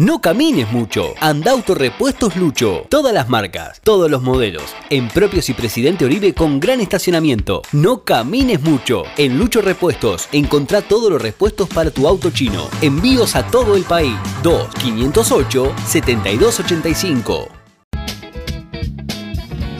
No camines mucho. Anda Autorepuestos Lucho. Todas las marcas, todos los modelos. En Propios y Presidente Oribe con gran estacionamiento. No camines mucho. En Lucho Repuestos encontrá todos los repuestos para tu auto chino. Envíos a todo el país. 2 508 7285.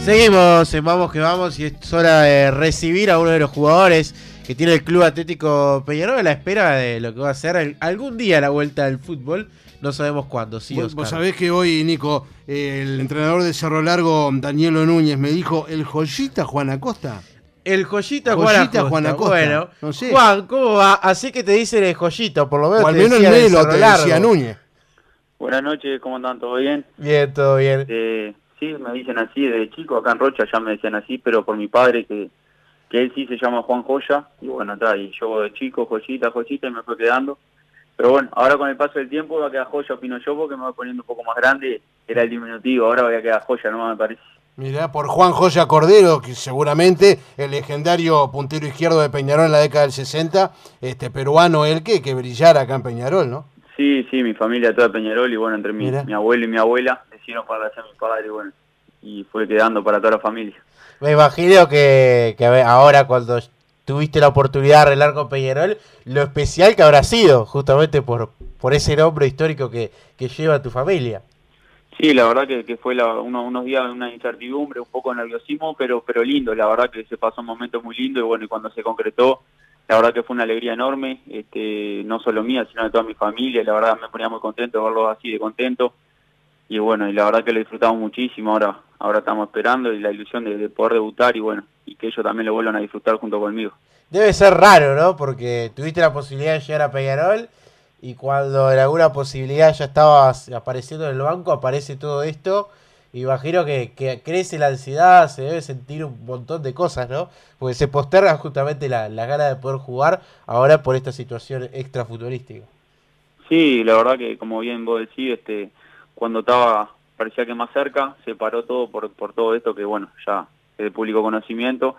Seguimos en Vamos que Vamos y es hora de recibir a uno de los jugadores que tiene el Club Atlético Peñarol a la espera de lo que va a ser algún día la vuelta del fútbol. No sabemos cuándo, sí, Vos, vos sabés que hoy, Nico, el entrenador de Cerro Largo, Danielo Núñez, me dijo, ¿el joyita Juan Acosta? El joyita, joyita Juan, Acosta. Bueno, no sé. Juan, ¿cómo va? Así que te dicen el joyito, por lo menos. O al menos el Melo te decía Núñez. Buenas noches, ¿cómo están? ¿Todo bien? Bien, todo bien. Eh, sí, me dicen así de chico, acá en Rocha ya me decían así, pero por mi padre que, que él sí se llama Juan Joya, y bueno, está, y yo de chico, joyita, joyita, y me fue quedando. Pero bueno, ahora con el paso del tiempo va a quedar joya, opino yo, porque me voy poniendo un poco más grande. Era el diminutivo, ahora voy a quedar joya, no me parece. Mirá, por Juan Joya Cordero, que seguramente el legendario puntero izquierdo de Peñarol en la década del 60, este peruano el que, que brillara acá en Peñarol, ¿no? Sí, sí, mi familia toda Peñarol y bueno, entre mi, mi abuelo y mi abuela decidieron para hacer mi padre y bueno, y fue quedando para toda la familia. Me imagino que, que ahora cuando tuviste la oportunidad de arreglar con Peñarol, lo especial que habrá sido, justamente por, por ese nombre histórico que, que lleva tu familia. Sí, la verdad que, fue la, unos días de una incertidumbre, un poco nerviosismo, pero, pero lindo, la verdad que se pasó un momento muy lindo y bueno, y cuando se concretó, la verdad que fue una alegría enorme, este, no solo mía, sino de toda mi familia, la verdad me ponía muy contento verlos así de contento y bueno, y la verdad que lo disfrutamos muchísimo, ahora ahora estamos esperando y la ilusión de, poder debutar y bueno, y que ellos también lo vuelvan a disfrutar junto conmigo. Debe ser raro, ¿no? Porque tuviste la posibilidad de llegar a Peñarol y cuando en alguna posibilidad ya estabas apareciendo en el banco, aparece todo esto y imagino que, que crece la ansiedad, se debe sentir un montón de cosas, ¿no? Porque se posterga justamente la, la gana de poder jugar ahora por esta situación extra futurística. Sí, la verdad que como bien vos decís, este cuando estaba, parecía que más cerca, se paró todo por, por todo esto que, bueno, ya es de público conocimiento.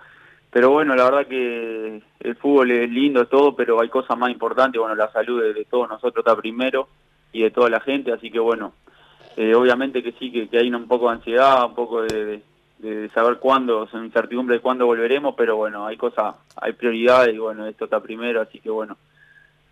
Pero bueno, la verdad que el fútbol es lindo, todo, pero hay cosas más importantes. Bueno, la salud de, todos nosotros está primero y de toda la gente, así que bueno, eh, obviamente que sí, que, hay un poco de ansiedad, un poco de, de, saber cuándo, incertidumbre de cuándo volveremos, pero bueno, hay cosas, hay prioridades y bueno, esto está primero, así que bueno,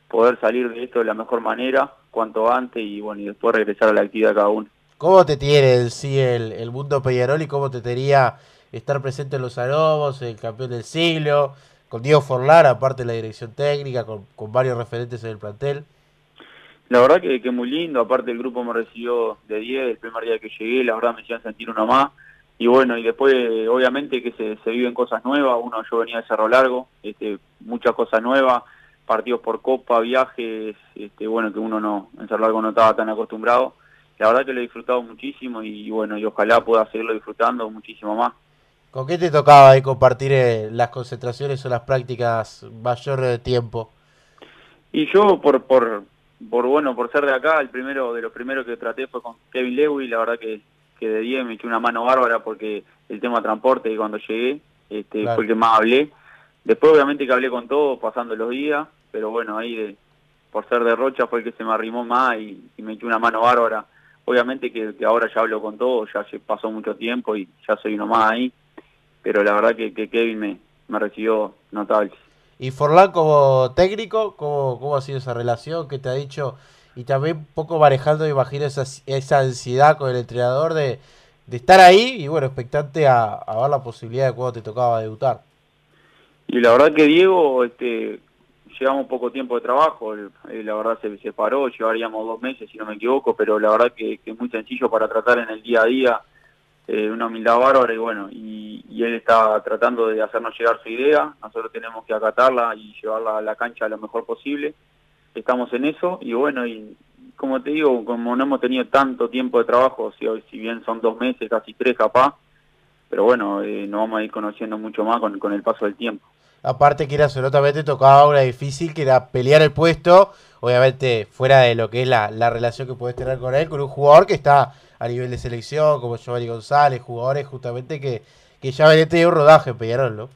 poder salir de esto de la mejor manera, cuanto antes y bueno, y después regresar a la actividad cada uno. ¿Cómo te tiene el, sí el, el mundo Peñarol y cómo te tenía estar presente en los aromos, el campeón del siglo, con Diego Forlar, aparte de la dirección técnica, con, con varios referentes en el plantel? La verdad que, que muy lindo, aparte el grupo me recibió de 10 el primer día que llegué, la verdad me hicieron sentir uno más. Y bueno, y después obviamente que se, se viven cosas nuevas, uno yo venía de Cerro Largo, este, muchas cosas nuevas, partidos por copa, viajes, este, bueno, que uno no, en Cerro Largo no estaba tan acostumbrado. La verdad que lo he disfrutado muchísimo y bueno, y ojalá pueda seguirlo disfrutando muchísimo más. ¿Con qué te tocaba ahí compartir eh, las concentraciones o las prácticas mayor de tiempo? Y yo por, por, por bueno, por ser de acá, el primero de los primeros que traté fue con Kevin Lewis, la verdad que, que de 10 me echó una mano bárbara porque el tema transporte cuando llegué este, fue el que más hablé. Después obviamente que hablé con todos pasando los días, pero bueno, ahí de, por ser de Rocha fue el que se me arrimó más y, me echó una mano bárbara. Obviamente que, ahora ya hablo con todos, ya se pasó mucho tiempo y ya soy uno más ahí, pero la verdad que, Kevin me, me recibió notable. ¿Y Forlán como técnico, cómo, cómo ha sido esa relación? ¿Qué te ha dicho? Y también un poco manejando, imagino, esa, esa ansiedad con el entrenador de, de estar ahí y bueno, expectante a, a ver la posibilidad de cuando te tocaba debutar. Y la verdad que Diego, este, llevamos poco tiempo de trabajo, la verdad se separó, llevaríamos dos meses si no me equivoco, pero la verdad que, es muy sencillo para tratar en el día a día, eh, una humildad bárbara y bueno, y, él está tratando de hacernos llegar su idea, nosotros tenemos que acatarla y llevarla a la cancha lo mejor posible, estamos en eso y bueno, y como te digo, como no hemos tenido tanto tiempo de trabajo, si, si bien son dos meses, casi tres capaz, pero bueno, eh, nos vamos a ir conociendo mucho más con, con el paso del tiempo. Aparte que era absolutamente tocaba una difícil, que era pelear el puesto, obviamente fuera de lo que es la, la relación que puedes tener con él, con un jugador que está a nivel de selección, como Giovanni González, jugadores justamente que, que ya veniste un rodaje Peñarol, ¿no?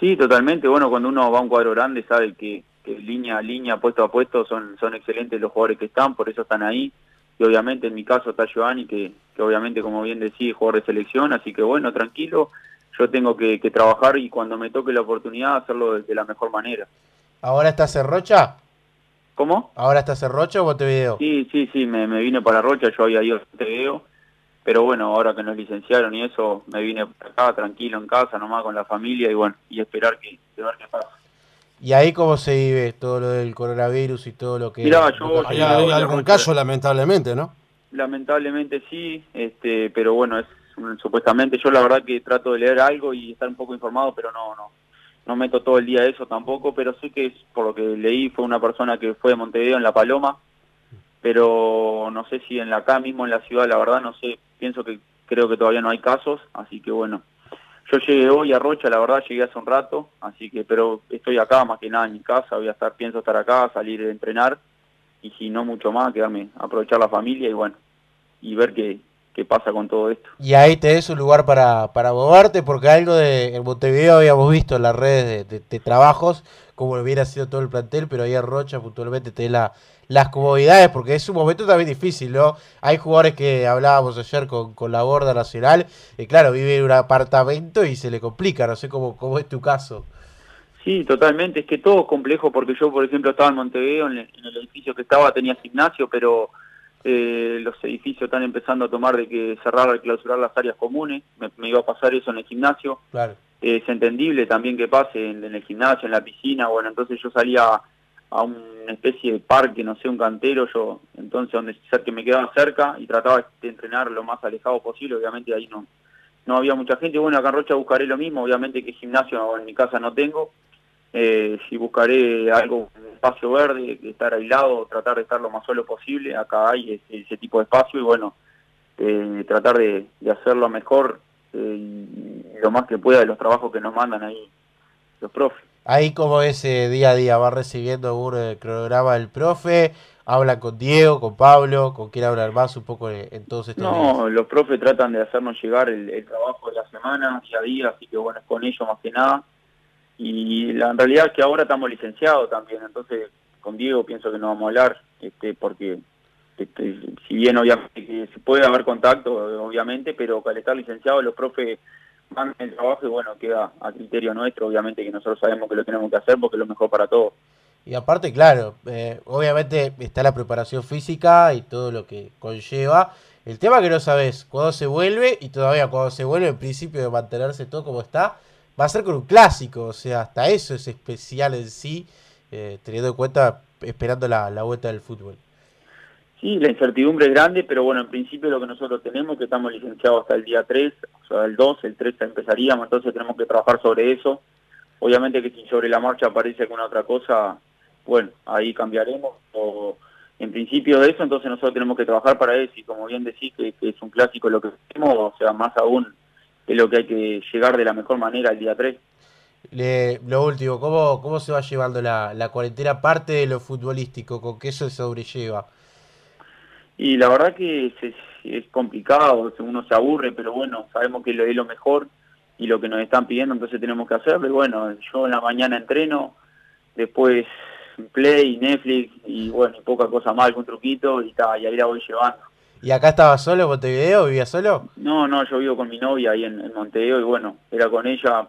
Sí, totalmente. Bueno, cuando uno va a un cuadro grande sabe que, que línea a línea, puesto a puesto, son, son excelentes los jugadores que están, por eso están ahí. y obviamente en mi caso está Giovanni, que, que obviamente, como bien decía, es jugador de selección, así que bueno, tranquilo, yo tengo que, que trabajar y cuando me toque la oportunidad hacerlo de, de la mejor manera. ¿Ahora estás en Rocha? ¿Cómo? ¿Ahora estás en Rocha o Montevideo? Sí, sí, sí, me, me vine para Rocha, yo había ido a Montevideo, pero bueno, ahora que nos licenciaron y eso, me vine para acá tranquilo en casa, nomás con la familia y bueno, y esperar que, que ver qué pasa. ¿Y ahí cómo se vive todo lo del coronavirus y todo lo que... Mirá, yo- Hay, algún caso, lamentablemente, ¿no? Lamentablemente sí, este, pero bueno, es supuestamente yo la verdad que trato de leer algo y estar un poco informado, pero no, no, no meto todo el día eso tampoco, pero sé que por lo que leí fue una persona que fue de Montevideo en La Paloma, pero no sé si en la acá mismo en la ciudad, la verdad no sé, pienso que creo que todavía no hay casos, así que bueno, yo llegué hoy a Rocha, la verdad llegué hace un rato, así que pero estoy acá más que nada en mi casa, voy a estar, pienso estar acá, salir a entrenar y si no mucho más, quedarme, aprovechar la familia y bueno, y ver qué, qué pasa con todo esto. Y ahí te des un lugar para, para moverte, porque algo de en Montevideo habíamos visto en las redes de, de- de trabajos, como hubiera sido todo el plantel, pero ahí en Rocha puntualmente te la, las comodidades, porque es un momento también difícil, ¿no? Hay jugadores que hablábamos ayer con, con la Gorda Nacional, y claro, vive en un apartamento y se le complica, no sé cómo, cómo es tu caso. Sí, totalmente, es que todo es complejo porque yo, por ejemplo, estaba en Montevideo, en el, en el edificio que estaba tenía gimnasio, pero eh, los edificios están empezando a tomar de que cerrar y clausurar las áreas comunes, me, me iba a pasar eso en el gimnasio, Claro. Eh, es entendible también que pase en, en el gimnasio, en la piscina, bueno, entonces yo salía a una especie de parque, no sé, un cantero, yo, entonces donde que me quedaba cerca y trataba de entrenar lo más alejado posible, obviamente ahí no, no había mucha gente, bueno, acá en Rocha buscaré lo mismo, obviamente que gimnasio en mi casa no tengo, eh, si buscaré algo, un espacio verde, estar aislado, tratar de estar lo más solo posible, acá hay ese, ese tipo de espacio y bueno, eh, tratar de, de hacerlo mejor eh, y lo más que pueda de los trabajos que nos mandan ahí los profes. Ahí como ese día a día va recibiendo un eh, cronograma del profe, habla con Diego, con Pablo, con quién hablar más un poco en, en todos estos días. No, los profes tratan de hacernos llegar el, el trabajo de la semana, día a día, así que bueno, es con ellos más que nada. Y la en realidad es que ahora estamos licenciados también, entonces con Diego pienso que no vamos a hablar, este, porque este, si bien obviamente se puede haber contacto, obviamente, pero al estar licenciado los profes mandan el trabajo y bueno, queda a criterio nuestro, obviamente que nosotros sabemos que lo tenemos que hacer porque es lo mejor para todos. Y aparte, claro, eh, obviamente está la preparación física y todo lo que conlleva. El tema que no sabes cuándo se vuelve y todavía cuando se vuelve, en principio de mantenerse todo como está, va a ser con un clásico. O sea, hasta eso es especial en sí, eh, teniendo en cuenta, esperando la, vuelta del fútbol. Sí, la incertidumbre es grande, pero bueno, en principio lo que nosotros tenemos que estamos licenciados hasta el día 3, o sea, el 2, el 3 empezaríamos, entonces tenemos que trabajar sobre eso. Obviamente que si sobre la marcha aparece alguna otra cosa, bueno, ahí cambiaremos. O en principio de eso, entonces nosotros tenemos que trabajar para eso y como bien decís que, que es un clásico lo que hacemos, o sea, más aún es lo que hay que llegar de la mejor manera el día 3. Le- lo último, ¿cómo, ¿cómo se va llevando la, la cuarentena aparte de lo futbolístico? ¿Con qué se sobrelleva? Y la verdad que es complicado, uno se aburre, pero bueno, sabemos que lo es lo mejor y lo que nos están pidiendo, entonces tenemos que hacerlo. Y bueno, yo en la mañana entreno, después Play, Netflix y bueno, y poca cosa más, algún truquito y, ta, y ahí la voy llevando. ¿Y acá estaba solo en Montevideo? ¿Vivía solo? No, no, yo vivo con mi novia ahí en, en Montevideo y bueno, era con ella,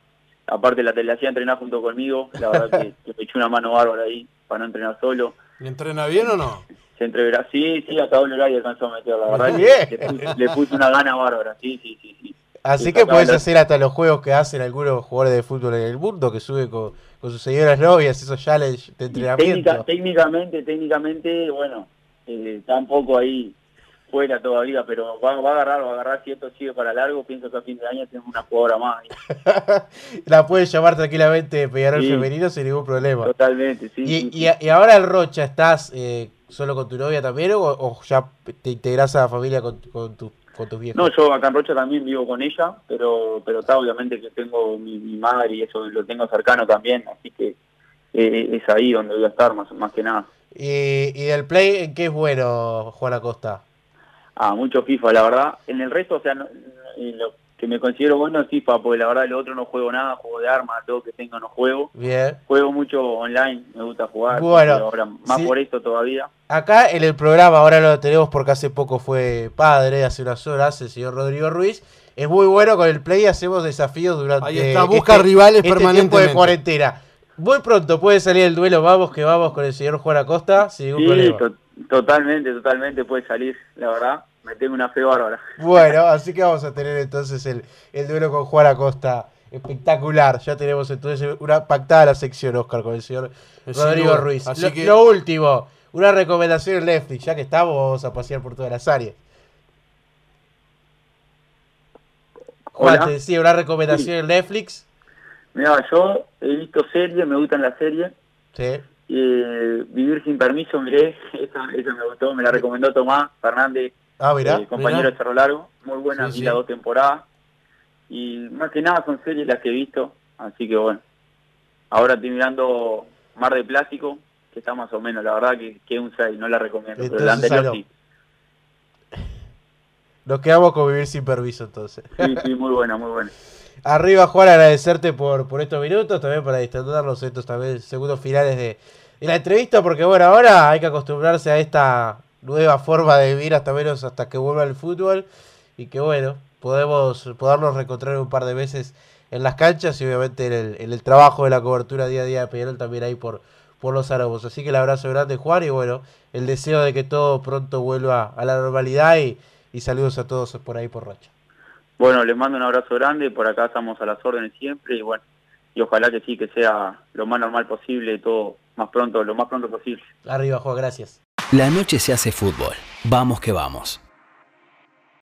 aparte la, la hacía entrenar junto conmigo, la verdad que, que me echó una mano bárbara ahí para no entrenar solo. ¿Y entrena bien o no? Se entreverá, sí, sí, hasta doble horario alcanzó a meter, la verdad le puse, le puse una gana bárbara, sí, sí, sí, sí. Así Sí, que puedes la- hacer hasta los juegos que hacen algunos jugadores de fútbol en el mundo, que suben con, con sus señoras novias, esos challenge de entrenamiento. técnica- técnicamente, técnicamente, bueno, eh, está un poco ahí fuera todavía, pero va, va a agarrar, va a agarrar, si esto sigue para largo, pienso que a fin de año tenemos una jugadora más. La puedes llamar tranquilamente Peñarol Sí. Femenino sin ningún problema. Totalmente, sí. Y, sí, y, sí. y ahora en Rocha, ¿estás eh, solo con tu novia también o, o ya te integras a la familia con, con, tu- con tus viejos? No, yo acá en Rocha también vivo con ella, pero pero está obviamente que tengo mi, mi madre y eso lo tengo cercano también, así que eh, es ahí donde voy a estar más, más que nada. Y, y del play, ¿en qué es bueno, Juan Acosta? Ah, mucho FIFA, la verdad. En el resto, o sea, no- en lo- que me considero bueno es FIFA, porque la verdad el otro no juego nada, juego de armas, todo que tengo no juego. Bien. Juego mucho online, me gusta jugar. Bueno, ahora más sí. por esto todavía. Acá en el programa, ahora lo tenemos porque hace poco fue padre, hace unas horas, el señor Rodrigo Ruiz. Es muy bueno con el play, hacemos desafíos durante Ahí está, busca rivales este tiempo de permanentemente. cuarentena. Muy pronto puede salir el duelo, vamos que vamos con el señor Juan Acosta, sin ningún Sí, problema. to- totalmente, totalmente puede salir, la verdad. Me tengo una fe bárbara. Bueno, así que vamos a tener entonces el, el duelo con Juan Acosta. Espectacular. Ya tenemos entonces una pactada la sección, Oscar, con el señor Rodrigo. Ruiz. Así Lo, que- lo último, una recomendación en Netflix. Ya que estamos, vamos a pasear por todas las áreas. Juan, te decía, una recomendación en Netflix. Mira, yo he visto series, me gustan las series. Sí. Eh, Vivir sin permiso, miré, esa, esa me gustó, me la recomendó Tomás Fernández, Ah, mirá. eh, compañero de Cerro Largo, muy buena, Sí, sí. las dos temporadas. Y más que nada son series las que he visto, así que bueno. Ahora estoy mirando Mar de Plástico, que está más o menos, la verdad que, que es un 6, no la recomiendo, pero la Entonces, anterior sí. Nos quedamos con vivir sin permiso entonces. Sí, sí, muy buena, muy buena. Arriba, Juan, agradecerte por, por estos minutos, también para distendernos estos también segundos finales de, de la entrevista, porque bueno, ahora hay que acostumbrarse a esta nueva forma de vivir hasta menos hasta que vuelva el fútbol y que bueno, podemos podernos reencontrar un par de veces en las canchas y obviamente en el, el trabajo de la cobertura día a día de Peñarol también ahí por, por los árabes. Así que el abrazo grande, Juan, y bueno, el deseo de que todo pronto vuelva a la normalidad y, y saludos a todos por ahí por Racha. Bueno, les mando un abrazo grande, por acá estamos a las órdenes siempre y bueno, y ojalá que sí, que sea lo más normal posible y todo más pronto, lo más pronto posible. Arriba, Juan, gracias. La noche se hace fútbol. Vamos que vamos.